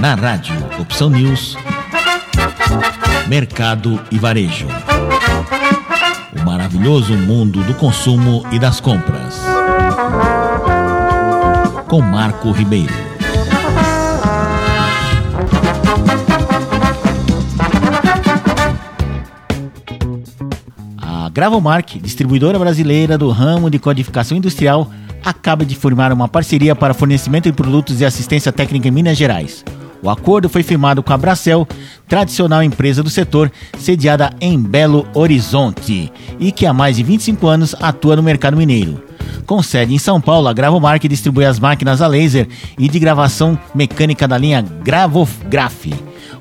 Na rádio Opção News, Mercado e Varejo. O maravilhoso mundo do consumo e das compras. Com Marco Ribeiro. A Gravomark, distribuidora brasileira do ramo de codificação industrial, acaba de formar uma parceria para fornecimento de produtos e assistência técnica em Minas Gerais. O acordo foi firmado com a Bracel, tradicional empresa do setor, sediada em Belo Horizonte e que há mais de 25 anos atua no mercado mineiro. Com sede em São Paulo, a Gravomark distribui as máquinas a laser e de gravação mecânica da linha Gravograph.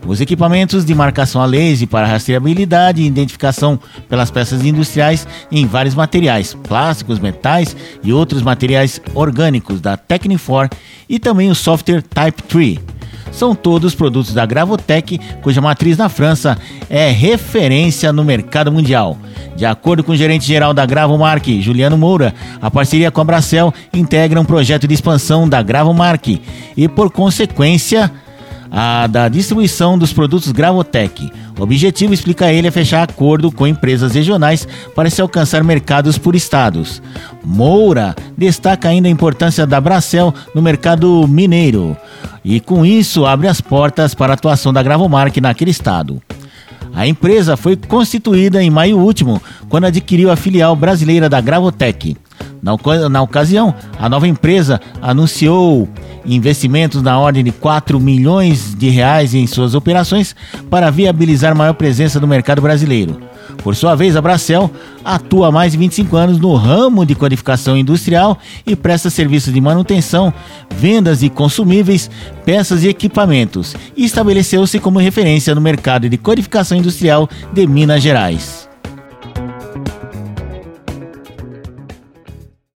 Os equipamentos de marcação a laser para rastreabilidade e identificação pelas peças industriais em vários materiais, plásticos, metais e outros materiais orgânicos da Technifor e também o software Type 3 são todos produtos da Gravotech, cuja matriz na França é referência no mercado mundial. De acordo com o gerente-geral da Gravomark, Juliano Moura, a parceria com a Bracel integra um projeto de expansão da Gravomark e, por consequência, a da distribuição dos produtos Gravotech. O objetivo, explica ele, é fechar acordo com empresas regionais para se alcançar mercados por estados. Moura destaca ainda a importância da Bracel no mercado mineiro e com isso abre as portas para a atuação da Gravomark naquele estado. A empresa foi constituída em maio último, quando adquiriu a filial brasileira da Gravotech. Na, na ocasião, a nova empresa anunciou investimentos na ordem de 4 milhões de reais em suas operações para viabilizar maior presença no mercado brasileiro. Por sua vez, a Bracel atua há mais de 25 anos no ramo de codificação industrial e presta serviços de manutenção, vendas de consumíveis, peças e equipamentos, e estabeleceu-se como referência no mercado de codificação industrial de Minas Gerais.